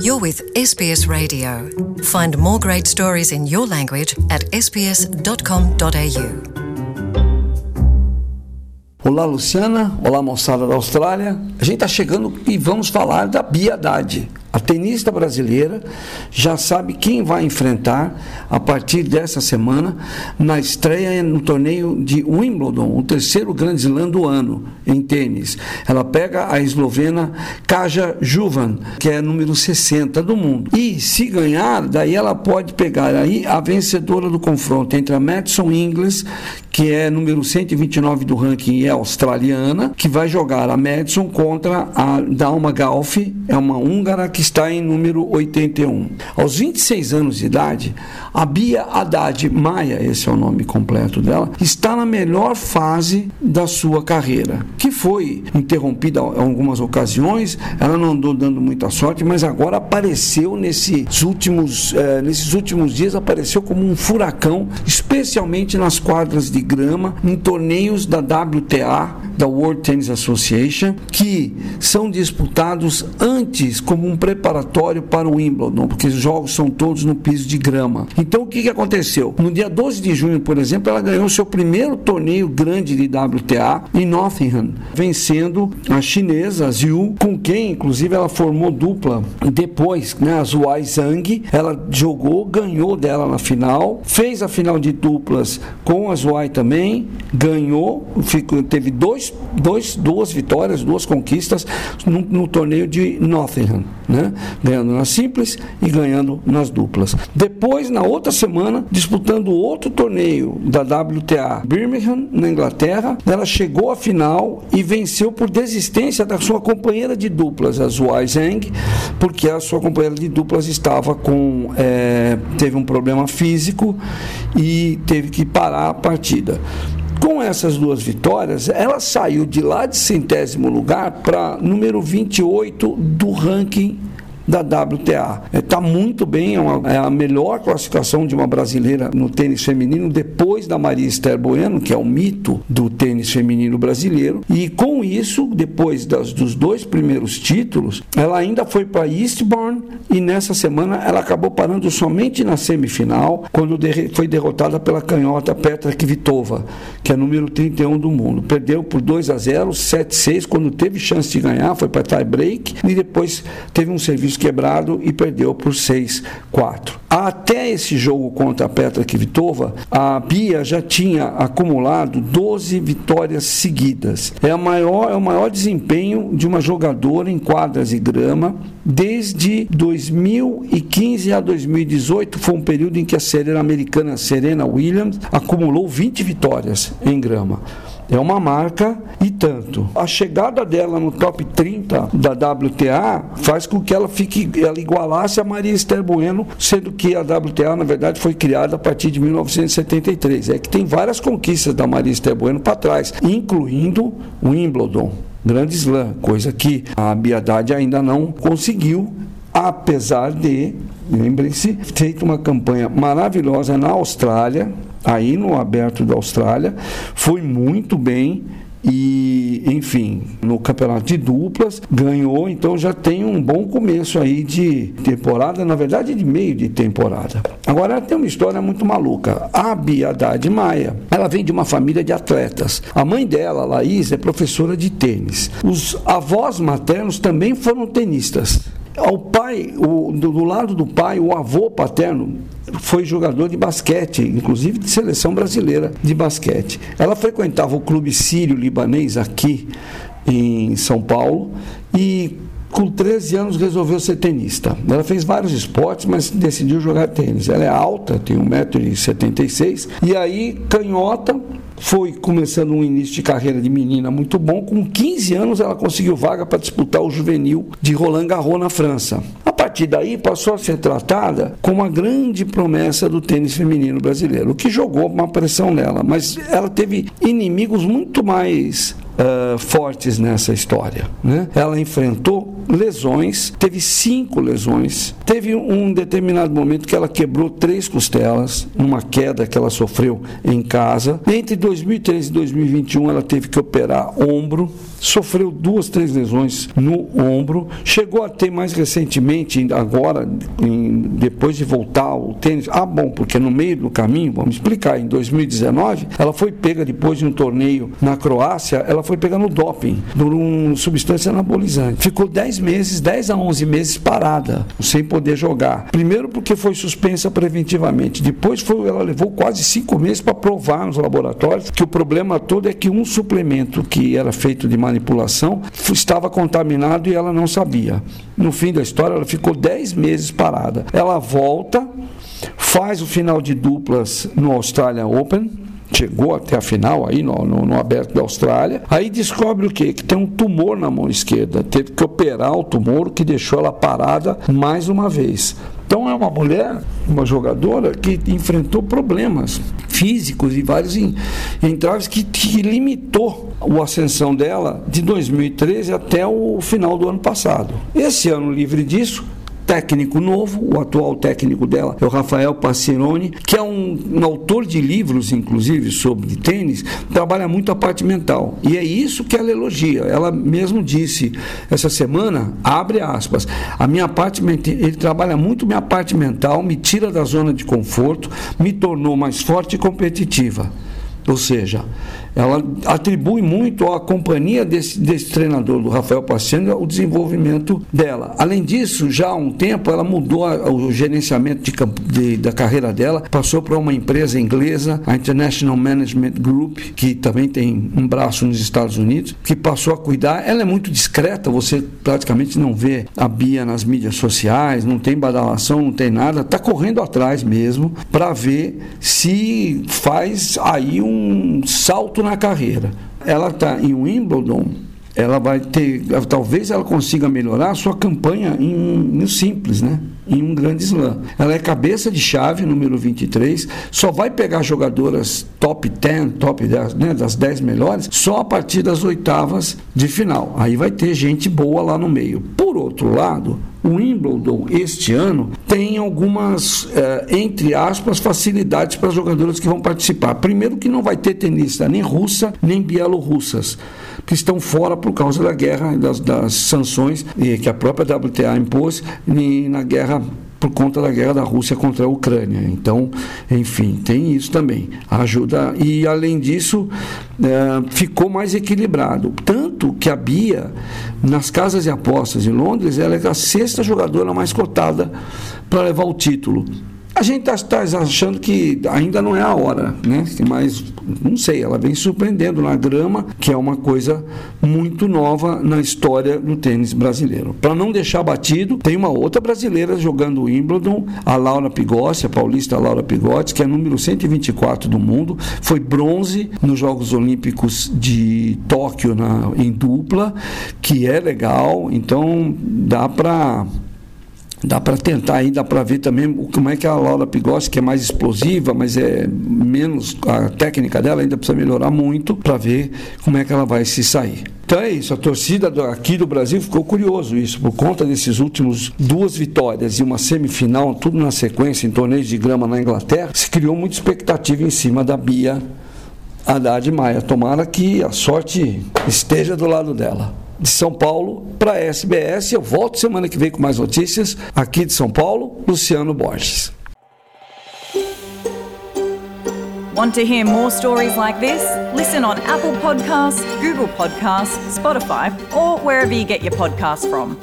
You're with SBS Radio. Find more great stories in your language at sbs.com.au. Olá, Luciana. Olá, moçada da Austrália. A gente está chegando e vamos falar da Bia Haddad. A tenista brasileira já sabe quem vai enfrentar a partir dessa semana na estreia no torneio de Wimbledon, o terceiro grande slam do ano em tênis. Ela pega a eslovena Kaja Juvan, que é número 60 do mundo. E se ganhar, daí ela pode pegar aí a vencedora do confronto entre a Madison Ingles, que é número 129 do ranking e é australiana, que vai jogar a Madison contra a Dalma Galf, é uma húngara que está em número 81. Aos 26 anos de idade, a Bia Haddad Maia, esse é o nome completo dela, está na melhor fase da sua carreira, que foi interrompida em algumas ocasiões, ela não andou dando muita sorte, mas agora apareceu nesses últimos, eh, nesses últimos dias, apareceu como um furacão, especialmente nas quadras de grama, em torneios da WTA, da World Tennis Association, que são disputados antes como um preparatório para o Wimbledon, porque os jogos são todos no piso de grama. Então o que, que aconteceu? No dia 12 de junho, por exemplo, ela ganhou seu primeiro torneio grande de WTA em Nottingham, vencendo a chinesa Zhu, com quem inclusive ela formou dupla. Depois, né, a Zuai Zhang, ela jogou, ganhou dela na final, fez a final de duplas com a Zuai também, ganhou, ficou, teve dois, dois, duas vitórias, duas conquistas no, no torneio de Nottingham né? Ganhando nas simples e ganhando nas duplas. Depois, na outra semana, disputando outro torneio da WTA Birmingham, na Inglaterra, ela chegou à final e venceu por desistência da sua companheira de duplas, a Zhuai Zhang, porque a sua companheira de duplas estava com. É, teve um problema físico e teve que parar a partida. Com essas duas vitórias, ela saiu de lá de centésimo lugar para número 28 do ranking da WTA. Está é, tá muito bem, é, uma, é, a melhor classificação de uma brasileira no tênis feminino depois da Maria Esther Bueno, que é o mito do tênis feminino brasileiro. E com isso, depois das, dos dois primeiros títulos, ela ainda foi para Eastbourne e nessa semana ela acabou parando somente na semifinal, quando de, foi derrotada pela canhota Petra Kvitova, que é número 31 do mundo. Perdeu por 2 a 0, 7-6, quando teve chance de ganhar, foi para tie break e depois teve um serviço quebrado e perdeu por 6-4. Até esse jogo contra a Petra Kvitova, a Bia já tinha acumulado 12 vitórias seguidas. É, a maior, é o maior desempenho de uma jogadora em quadras e grama desde 2015 a 2018. Foi um período em que a serena americana Serena Williams acumulou 20 vitórias em grama. É uma marca e tanto. A chegada dela no top 30 da WTA faz com que ela fique, ela igualasse a Maria Esther Bueno, sendo que a WTA, na verdade, foi criada a partir de 1973. É que tem várias conquistas da Maria Esther Bueno para trás, incluindo o Wimbledon. Grande Slam, coisa que a Biadade ainda não conseguiu, apesar de, lembrem-se, feito uma campanha maravilhosa na Austrália, aí no Aberto da Austrália, foi muito bem e, enfim, no campeonato de duplas ganhou, então já tem um bom começo aí de temporada, na verdade de meio de temporada. Agora tem uma história muito maluca. A Bia Maia, ela vem de uma família de atletas. A mãe dela, Laís, é professora de tênis. Os avós maternos também foram tenistas. Ao pai, o, do, do lado do pai, o avô paterno foi jogador de basquete, inclusive de seleção brasileira de basquete. Ela frequentava o clube sírio-libanês aqui em São Paulo e com 13 anos resolveu ser tenista. Ela fez vários esportes, mas decidiu jogar tênis. Ela é alta, tem 1,76m, e aí canhota, foi começando um início de carreira de menina muito bom. Com 15 anos ela conseguiu vaga para disputar o juvenil de Roland Garros na França. A partir daí passou a ser tratada como uma grande promessa do tênis feminino brasileiro, o que jogou uma pressão nela, mas ela teve inimigos muito mais uh, fortes nessa história. Né? Ela enfrentou lesões, teve cinco lesões. Teve um determinado momento que ela quebrou três costelas, numa queda que ela sofreu em casa. Entre 2013 e 2021, ela teve que operar ombro, sofreu duas, três lesões no ombro, chegou a ter mais recentemente, agora, em, depois de voltar ao tênis. Ah, bom, porque no meio do caminho, vamos explicar, em 2019, ela foi pega depois de um torneio na Croácia, ela foi pega no doping, por uma substância anabolizante. Ficou 10 meses, 10 a 11 meses parada, sem poder jogar. Primeiro porque foi suspensa preventivamente, depois foi, ela levou quase 5 meses para provar nos laboratórios que o problema todo é que um suplemento que era feito de manipulação estava contaminado e ela não sabia. No fim da história, ela ficou 10 meses parada. Ela volta, faz o final de duplas no Australian Open, chegou até a final aí no, no, no, aberto da Austrália. Aí descobre o quê? Que tem um tumor na mão esquerda. Teve que operar o tumor, que deixou ela parada mais uma vez. Uma mulher, uma jogadora que enfrentou problemas físicos e vários entraves que, que limitou a ascensão dela de 2013 até o final do ano passado. Esse ano livre disso, técnico novo, o atual técnico dela é o Rafael Passironi, que é um, um, autor de livros, inclusive, sobre tênis, trabalha muito a parte mental. E é isso que ela elogia. Ela mesmo disse essa semana, abre aspas, a minha parte ele trabalha muito minha parte mental, me tira da zona de conforto, me tornou mais forte e competitiva. Ou seja, ela atribui muito à companhia desse, desse treinador, do Rafael Paciano, o desenvolvimento dela. Além disso, já há um tempo, ela mudou a, o gerenciamento de, de, da carreira dela, passou para uma empresa inglesa, a International Management Group, que também tem um braço nos Estados Unidos, que passou a cuidar. Ela é muito discreta, você praticamente não vê a Bia nas mídias sociais, não tem badalação, não tem nada, está correndo atrás mesmo para ver se faz aí um salto na carreira. Ela está em Wimbledon, ela vai ter, talvez ela consiga melhorar a sua campanha em, no simples, né? Em um grande slam. Ela é cabeça de chave, número 23, só vai pegar jogadoras top 10, top 10, né, das 10 melhores, só a partir das oitavas de final. Aí vai ter gente boa lá no meio. Por outro lado, o Wimbledon este ano tem algumas, eh, entre aspas, facilidades para as jogadoras que vão participar. Primeiro que não vai ter tenista nem russa nem bielorrussas, que estão fora por causa da guerra, das, das sanções que a própria WTA impôs na guerra por conta da guerra da Rússia contra a Ucrânia. Então, enfim, tem isso também. Ajuda. E além disso, é, ficou mais equilibrado. Tanto que a Bia, nas casas de apostas em Londres, ela é a sexta jogadora mais cotada para levar o título. A gente está tá achando que ainda não é a hora, né? Mas não sei, ela vem surpreendendo na grama, que é uma coisa muito nova na história do tênis brasileiro. Para não deixar batido, tem uma outra brasileira jogando o Wimbledon, a Laura Pigossi, a paulista Laura Pigossi, que é número 124 do mundo, foi bronze nos Jogos Olímpicos de Tóquio na, em dupla, que é legal, então dá para Dá para tentar aí, dá para ver também como é que a Laura Pigossi, que é mais explosiva, mas é menos. A técnica dela ainda precisa melhorar muito para ver como é que ela vai se sair. Então é isso, a torcida aqui do Brasil ficou curioso isso, por conta desses últimos duas vitórias e uma semifinal, tudo na sequência, em torneios de grama na Inglaterra, se criou muita expectativa em cima da Bia Haddad Maia. Tomara que a sorte esteja do lado dela de São Paulo para a SBS. Eu volto semana que vem com mais notícias aqui de São Paulo, Luciano Borges. Want to hear more stories like this? Listen on Apple Podcasts, Google Podcasts, Spotify, or wherever you get your podcasts from.